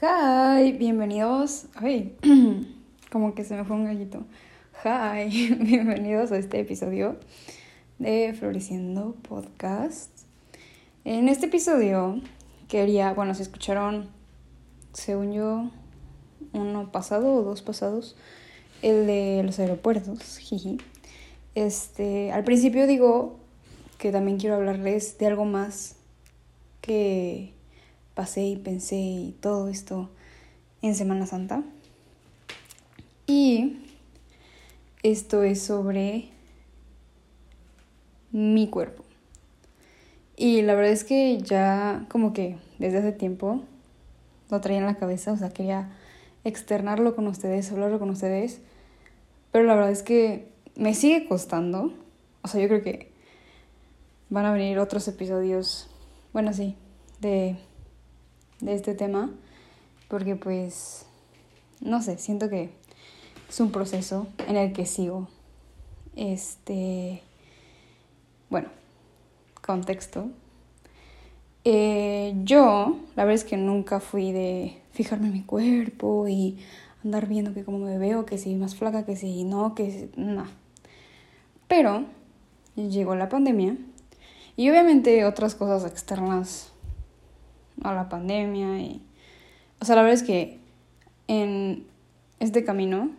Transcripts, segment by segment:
Hi, bienvenidos. Ay, como que se me fue un gallito. Hi, bienvenidos a este episodio de Floreciendo Podcast. En este episodio quería, bueno, si escucharon, según yo, uno pasado o dos pasados, el de los aeropuertos, jiji. Este, al principio digo que también quiero hablarles de algo más que pasé y pensé y todo esto en Semana Santa. Y esto es sobre mi cuerpo. Y la verdad es que ya como que desde hace tiempo lo traía en la cabeza, o sea, quería externarlo con ustedes, hablarlo con ustedes, pero la verdad es que me sigue costando, o sea, yo creo que van a venir otros episodios, bueno, sí, de de este tema, porque pues, no sé, siento que es un proceso en el que sigo. Este, bueno, contexto. Eh, yo, la verdad es que nunca fui de fijarme en mi cuerpo y andar viendo que cómo me veo, que si más flaca, que si no, que si, no. Pero llegó la pandemia y obviamente otras cosas externas a la pandemia y... O sea, la verdad es que en este camino,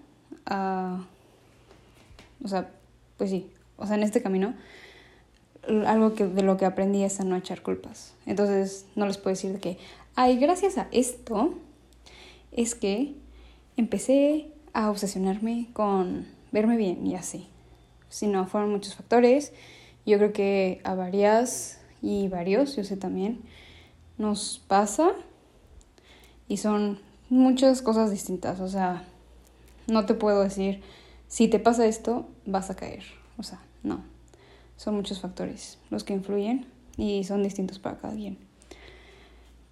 o sea, pues sí, o sea, en este camino, algo que, de lo que aprendí es a no echar culpas. Entonces, no les puedo decir de que, ay, gracias a esto, es que empecé a obsesionarme con verme bien y así. Si no, fueron muchos factores. Yo creo que a varias y varios, yo sé también, nos pasa y son muchas cosas distintas. O sea, no te puedo decir, si te pasa esto, vas a caer. O sea, no. Son muchos factores los que influyen y son distintos para cada quien.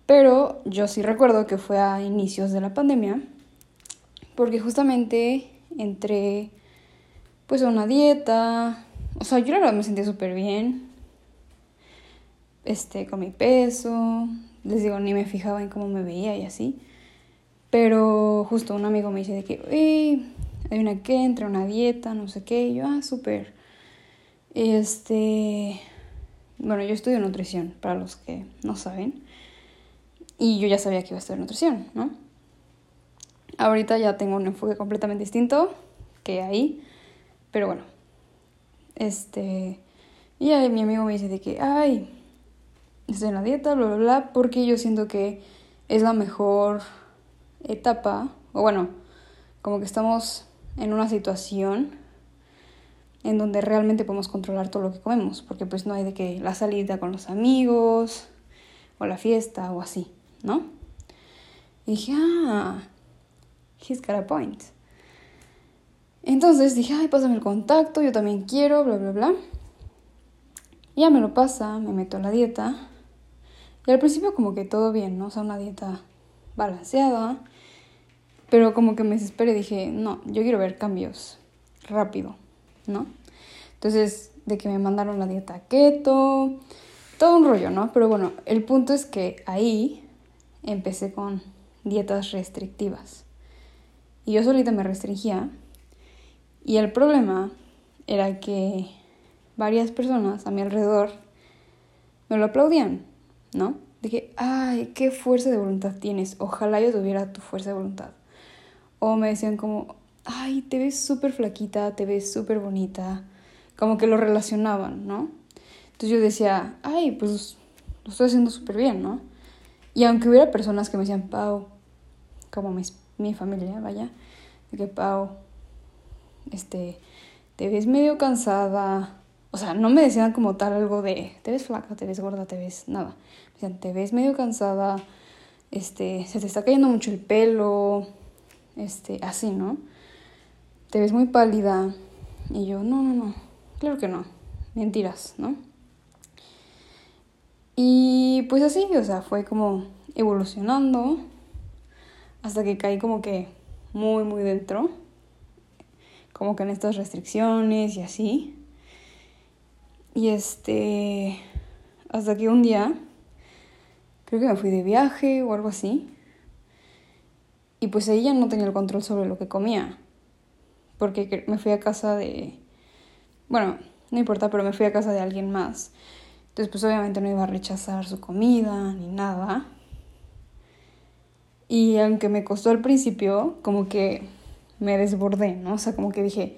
Pero yo sí recuerdo que fue a inicios de la pandemia, porque justamente entré pues a una dieta. O sea, yo la verdad me sentía súper bien este, con mi peso. Les digo, ni me fijaba en cómo me veía y así. Pero justo un amigo me dice de que, hay una que entra una dieta, no sé qué. Y yo, ah, súper. Este. Bueno, yo estudio nutrición, para los que no saben. Y yo ya sabía que iba a estudiar nutrición, ¿no? Ahorita ya tengo un enfoque completamente distinto que ahí. Pero bueno. Este. Y ahí mi amigo me dice de que, ay, estoy en la dieta, bla, bla, bla, porque yo siento que es la mejor etapa, o bueno, como que estamos en una situación en donde realmente podemos controlar todo lo que comemos, porque pues no hay de que la salida con los amigos, o la fiesta, o así, ¿no? Y dije, ah, he's got a point. Entonces dije, ay, pásame el contacto, yo también quiero, bla, bla, bla. Ya me lo pasa, me meto a la dieta. Y al principio como que todo bien, ¿no? O sea, una dieta balanceada. Pero como que me desesperé, dije, no, yo quiero ver cambios rápido, ¿no? Entonces, de que me mandaron la dieta keto, todo un rollo, ¿no? Pero bueno, el punto es que ahí empecé con dietas restrictivas. Y yo solita me restringía. Y el problema era que varias personas a mi alrededor me lo aplaudían. ¿No? Dije, ay, qué fuerza de voluntad tienes, ojalá yo tuviera tu fuerza de voluntad. O me decían como, ay, te ves súper flaquita, te ves súper bonita, como que lo relacionaban, ¿no? Entonces yo decía, ay, pues lo estoy haciendo súper bien, ¿no? Y aunque hubiera personas que me decían, Pau, como mi, mi familia, vaya, de que Pau, este, te ves medio cansada, o sea, no me decían como tal algo de, te ves flaca, te ves gorda, te ves nada. Me decían, te ves medio cansada, este, se te está cayendo mucho el pelo, este, así, ¿no? Te ves muy pálida. Y yo, no, no, no, claro que no, mentiras, ¿no? Y pues así, o sea, fue como evolucionando hasta que caí como que muy, muy dentro, como que en estas restricciones y así. Y este, hasta que un día, creo que me fui de viaje o algo así, Y pues ella no tenía el control sobre lo que comía. Porque me fui a casa de... Bueno, no importa, pero me fui a casa de alguien más. Entonces pues obviamente no iba a rechazar su comida ni nada. Y aunque me costó al principio, como que me desbordé, ¿no? O sea, como que dije,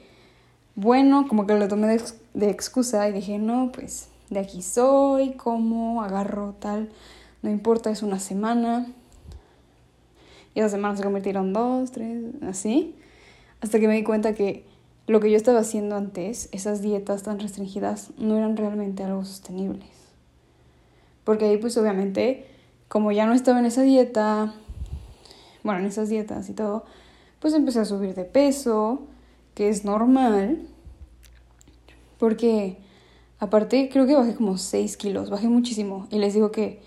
bueno, como que lo tomé de, de excusa y dije, no, pues de aquí soy, como, agarro tal, no importa, es una semana. Y esa semana se convirtieron dos, tres, así. Hasta que me di cuenta que lo que yo estaba haciendo antes, esas dietas tan restringidas, no eran realmente algo sostenibles. Porque ahí pues obviamente, como ya no estaba en esa dieta, bueno, en esas dietas y todo, pues empecé a subir de peso, que es normal, porque aparte creo que bajé como 6 kilos, bajé muchísimo. Y les digo que,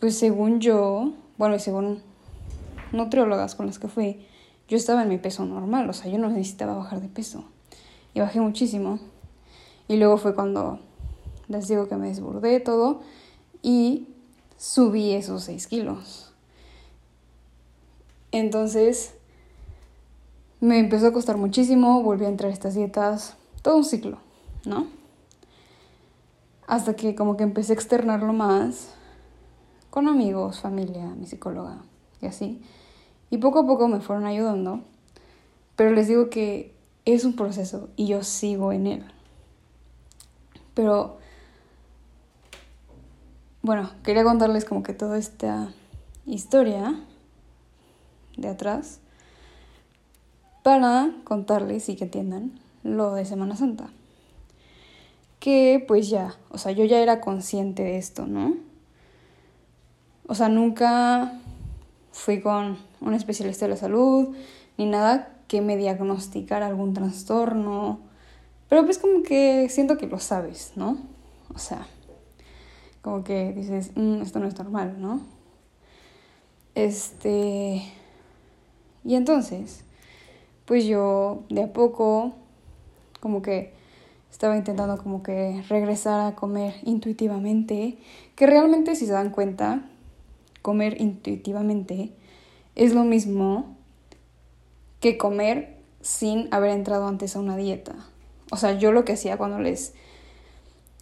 pues según yo, bueno, y según nutriólogas con las que fui, yo estaba en mi peso normal, o sea, yo no necesitaba bajar de peso. Y bajé muchísimo. Y luego fue cuando les digo que me desbordé todo y subí esos 6 kilos. Entonces me empezó a costar muchísimo, volví a entrar a estas dietas, todo un ciclo, ¿no? Hasta que como que empecé a externarlo más con amigos, familia, mi psicóloga y así. Y poco a poco me fueron ayudando, pero les digo que es un proceso y yo sigo en él. Pero, bueno, quería contarles como que toda esta historia de atrás para contarles y que entiendan lo de Semana Santa. Que pues ya, o sea, yo ya era consciente de esto, ¿no? O sea, nunca fui con un especialista de la salud ni nada que me diagnosticara algún trastorno. Pero pues como que siento que lo sabes, ¿no? O sea, como que dices, mm, esto no es normal, ¿no? Este... Y entonces, pues yo de a poco, como que estaba intentando como que regresar a comer intuitivamente, que realmente si se dan cuenta, comer intuitivamente es lo mismo que comer sin haber entrado antes a una dieta. O sea, yo lo que hacía cuando les,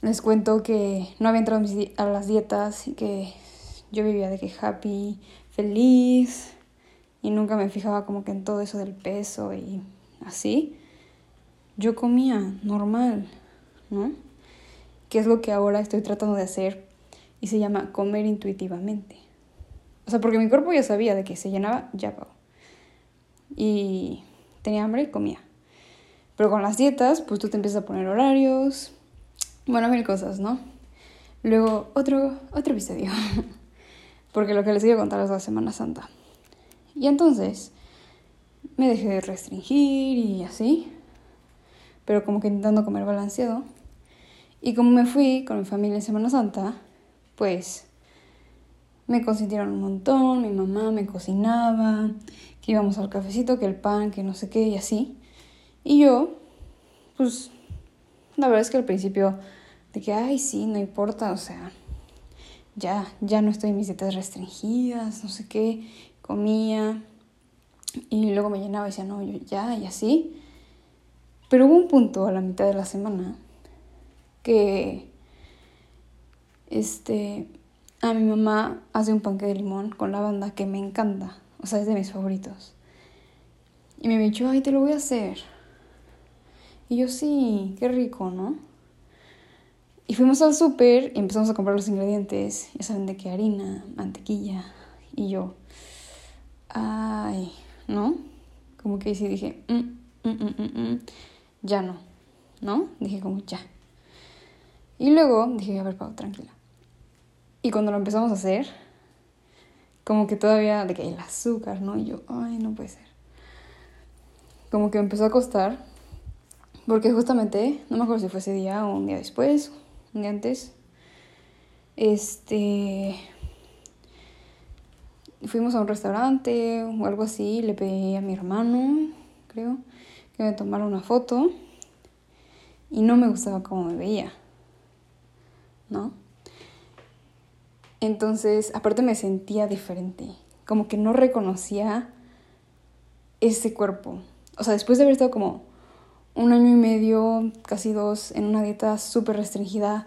les cuento que no había entrado a las dietas y que yo vivía de que happy, feliz, y nunca me fijaba como que en todo eso del peso y así, yo comía normal, ¿no? Que es lo que ahora estoy tratando de hacer y se llama comer intuitivamente. O sea, porque mi cuerpo ya sabía de que se llenaba, ya pago. Y tenía hambre y comía. Pero con las dietas, pues tú te empiezas a poner horarios, bueno, mil cosas, ¿no? Luego, otro, otro episodio. porque lo que les voy a contar es la Semana Santa. Y entonces me dejé de restringir y así, pero como que intentando comer balanceado. Y como me fui con mi familia en Semana Santa, pues me consintieron un montón, mi mamá me cocinaba, que íbamos al cafecito, que el pan, que no sé qué y así. Y yo, pues, la verdad es que al principio de que, ay, sí, no importa, o sea, ya, ya no estoy en mis dietas restringidas, no sé qué, comía y luego me llenaba y decía, no, yo ya, y así. Pero hubo un punto a la mitad de la semana que este a mi mamá hace un panque de limón con lavanda que me encanta, o sea, es de mis favoritos. Y me dicho, ay, te lo voy a hacer. Y yo, sí, qué rico, ¿no? Y fuimos al súper y empezamos a comprar los ingredientes. Ya saben de qué harina, mantequilla. Y yo, ay, ¿no? Como que sí dije, mm, mm, mm, ya no, ¿no? Dije como ya. Y luego dije, a ver, Pau, tranquila. Y cuando lo empezamos a hacer, como que todavía de que el azúcar, ¿no? Y yo, ay, no puede ser. Como que empezó a costar, porque justamente, no me acuerdo si fue ese día o un día después, un día antes, este, fuimos a un restaurante o algo así, le pedí a mi hermano, creo, que me tomara una foto y no me gustaba cómo me veía, ¿no? Entonces, aparte me sentía diferente, como que no reconocía ese cuerpo. O sea, después de haber estado como un año y medio, casi dos, en una dieta súper restringida,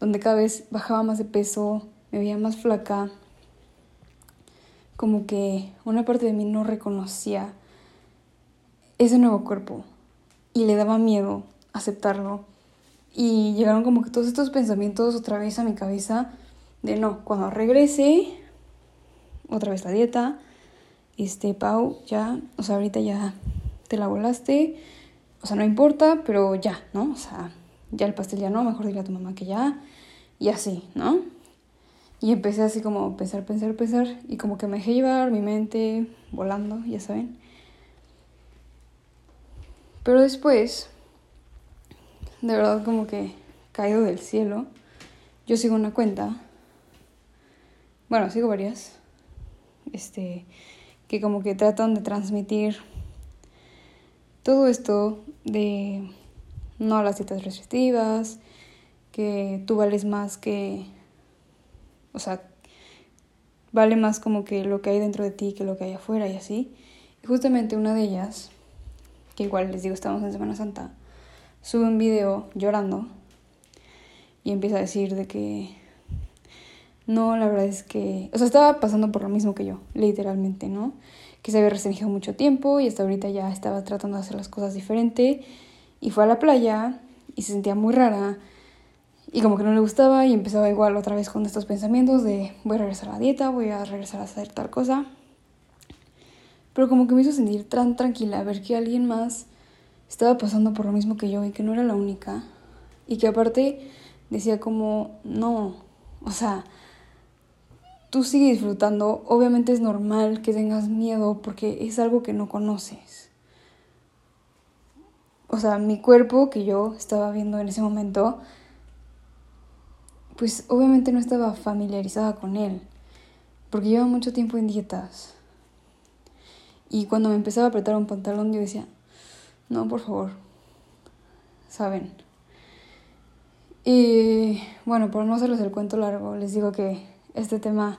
donde cada vez bajaba más de peso, me veía más flaca, como que una parte de mí no reconocía ese nuevo cuerpo y le daba miedo aceptarlo. Y llegaron como que todos estos pensamientos otra vez a mi cabeza de no, cuando regrese, otra vez la dieta, este, Pau, ya, o sea, ahorita ya te la volaste, o sea, no importa, pero ya, ¿no? O sea, ya el pastel ya no, mejor dile a tu mamá que ya, y así, ¿no? Y empecé así como pensar, pensar, pensar, y como que me dejé llevar mi mente volando, ya saben. Pero después, de verdad como que caído del cielo, yo sigo una cuenta, bueno, sigo varias, este, que como que tratan de transmitir todo esto de no a las dietas restrictivas, que tú vales más que, o sea, vale más como que lo que hay dentro de ti que lo que hay afuera y así. Y justamente una de ellas, que igual les digo, estamos en Semana Santa, sube un video llorando y empieza a decir de que no, la verdad es que, o sea, estaba pasando por lo mismo que yo, literalmente, ¿no? Que se había restringido mucho tiempo y hasta ahorita ya estaba tratando de hacer las cosas diferente y fue a la playa y se sentía muy rara y como que no le gustaba y empezaba igual otra vez con estos pensamientos de voy a regresar a la dieta, voy a regresar a hacer tal cosa. Pero como que me hizo sentir tan tranquila ver que alguien más estaba pasando por lo mismo que yo y que no era la única y que aparte decía como no, o sea, tú sigues disfrutando, obviamente es normal que tengas miedo porque es algo que no conoces. O sea, mi cuerpo que yo estaba viendo en ese momento, pues obviamente no estaba familiarizada con él, porque lleva mucho tiempo en dietas. Y cuando me empezaba a apretar un pantalón, yo decía, no, por favor, saben. Y bueno, por no hacerles el cuento largo, les digo que este tema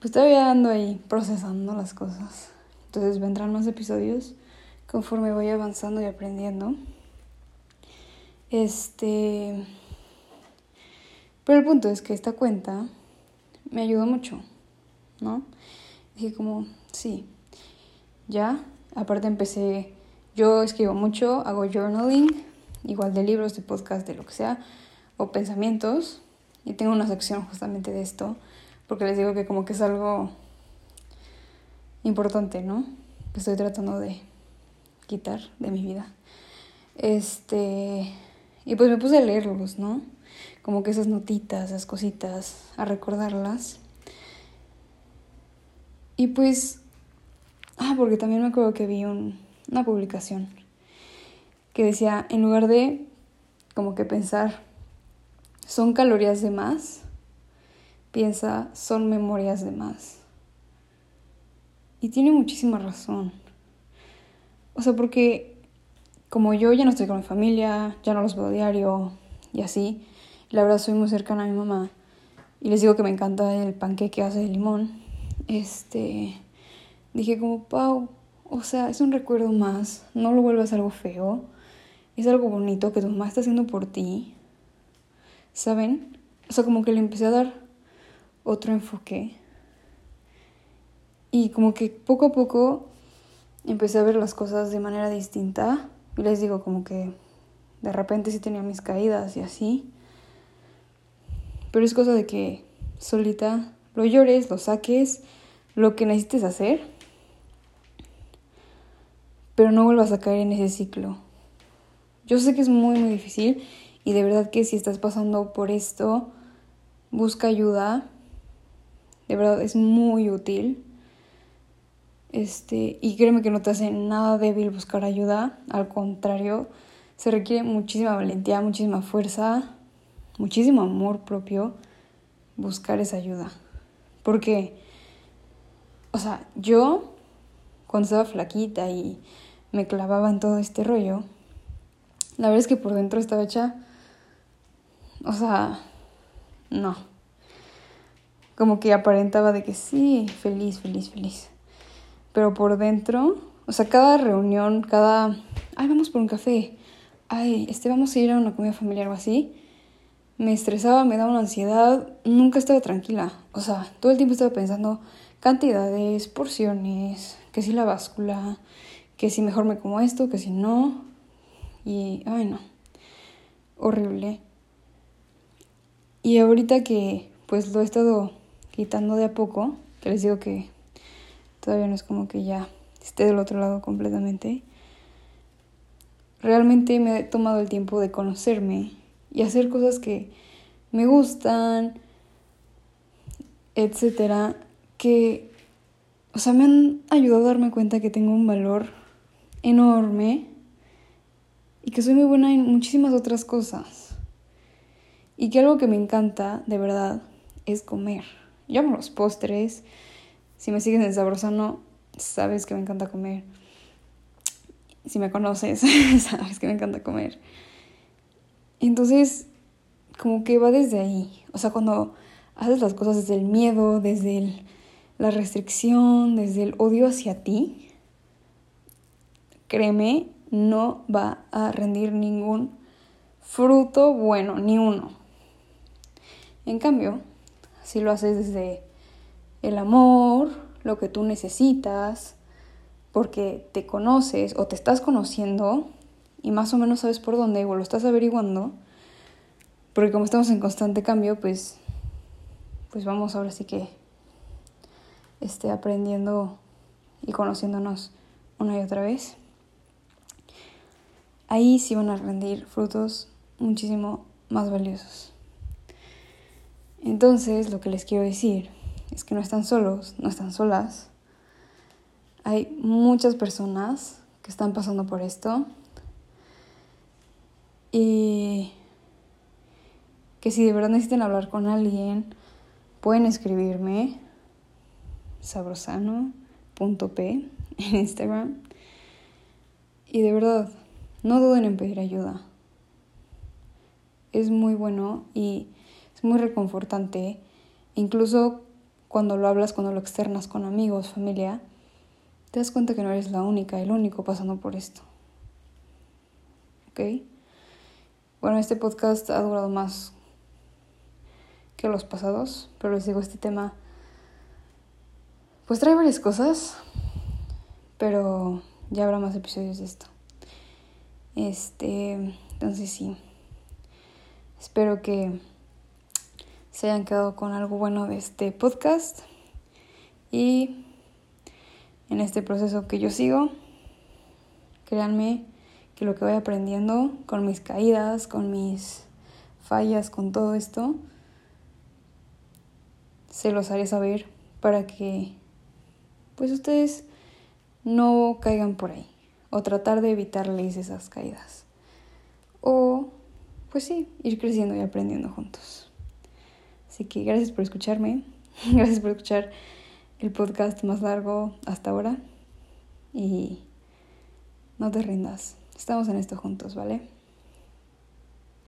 pues todavía ando ahí procesando las cosas. Entonces vendrán más episodios conforme voy avanzando y aprendiendo. Este. Pero el punto es que esta cuenta me ayudó mucho, ¿no? Dije como, sí, ya. Aparte empecé, yo escribo mucho, hago journaling, igual de libros, de podcast, de lo que sea, o pensamientos. Y tengo una sección justamente de esto porque les digo que como que es algo importante, ¿no? Que estoy tratando de quitar de mi vida. Este, y pues me puse a leerlos, ¿no? Como que esas notitas, esas cositas, a recordarlas. Y pues, ah, porque también me acuerdo que vi una publicación que decía, en lugar de como que pensar, son calorías de más, piensa son memorias de más. Y tiene muchísima razón. O sea, porque como yo ya no estoy con mi familia, ya no los veo diario y así, la verdad soy muy cercana a mi mamá y les digo que me encanta el panqueque que hace de limón. Este, dije como, Pau, o sea, es un recuerdo más, no lo vuelvas algo feo, es algo bonito que tu mamá está haciendo por ti, ¿saben? O sea, como que le empecé a dar otro enfoque. Y como que poco a poco empecé a ver las cosas de manera distinta. Y les digo como que de repente sí tenía mis caídas y así. Pero es cosa de que solita lo llores, lo saques, lo que necesites hacer. Pero no vuelvas a caer en ese ciclo. Yo sé que es muy, muy difícil y de verdad que si estás pasando por esto, busca ayuda de verdad es muy útil. Este, y créeme que no te hace nada débil buscar ayuda, al contrario, se requiere muchísima valentía, muchísima fuerza, muchísimo amor propio buscar esa ayuda. Porque, o sea, yo cuando estaba flaquita y me clavaba en todo este rollo, la verdad es que por dentro estaba hecha, o sea, no como que aparentaba de que sí, feliz, feliz, feliz. Pero por dentro, O sea, cada reunión, cada, ay, vamos por un café, ay, este, vamos a ir a una comida familiar o así, me estresaba, me daba una ansiedad, nunca estaba tranquila. O sea, todo el tiempo estaba pensando cantidades, porciones, que si la báscula, que si mejor me como esto, que si no. Y, ay no, horrible. Y ahorita que pues lo he estado quitando de a poco, que les digo que todavía no es como que ya esté del otro lado completamente, realmente me he tomado el tiempo de conocerme y hacer cosas que me gustan, etcétera, que, o sea, me han ayudado a darme cuenta que tengo un valor enorme y que soy muy buena en muchísimas otras cosas. Y que algo que me encanta, de verdad, es comer. Yo amo los postres. Si me sigues en Sabrosano, sabes que me encanta comer. Si me conoces, sabes que me encanta comer. Entonces, como que va desde ahí. O sea, cuando haces las cosas desde el miedo, desde la restricción, desde el odio hacia ti, créeme, no va a rendir ningún fruto bueno, ni uno. En cambio, si lo haces desde el amor, lo que tú necesitas, porque te conoces o te estás conociendo y más o menos sabes por dónde o lo estás averiguando, porque como estamos en constante cambio, pues, pues vamos ahora sí que esté aprendiendo y conociéndonos una y otra vez. Ahí sí van a rendir frutos muchísimo más valiosos. Entonces, lo que les quiero decir es que no están solos, no están solas. Hay muchas personas que están pasando por esto. Y que si de verdad necesitan hablar con alguien, pueden escribirme sabrosano.p en Instagram. Y de verdad, no duden en pedir ayuda. Es muy bueno y es muy reconfortante. Incluso cuando lo hablas, cuando lo externas con amigos, familia, te das cuenta que no eres la única, el único pasando por esto. ¿Ok? Bueno, este podcast ha durado más que los pasados, pero les digo, este tema pues trae varias cosas, pero ya habrá más episodios de esto. Este, entonces sí. Espero que se hayan quedado con algo bueno de este podcast y en este proceso que yo sigo, créanme que lo que voy aprendiendo con mis caídas, con mis fallas, con todo esto, se los haré saber para que pues ustedes no caigan por ahí o tratar de evitarles esas caídas. O pues sí, ir creciendo y aprendiendo juntos. Así que gracias por escucharme, gracias por escuchar el podcast más largo hasta ahora y no te rindas, estamos en esto juntos, ¿vale?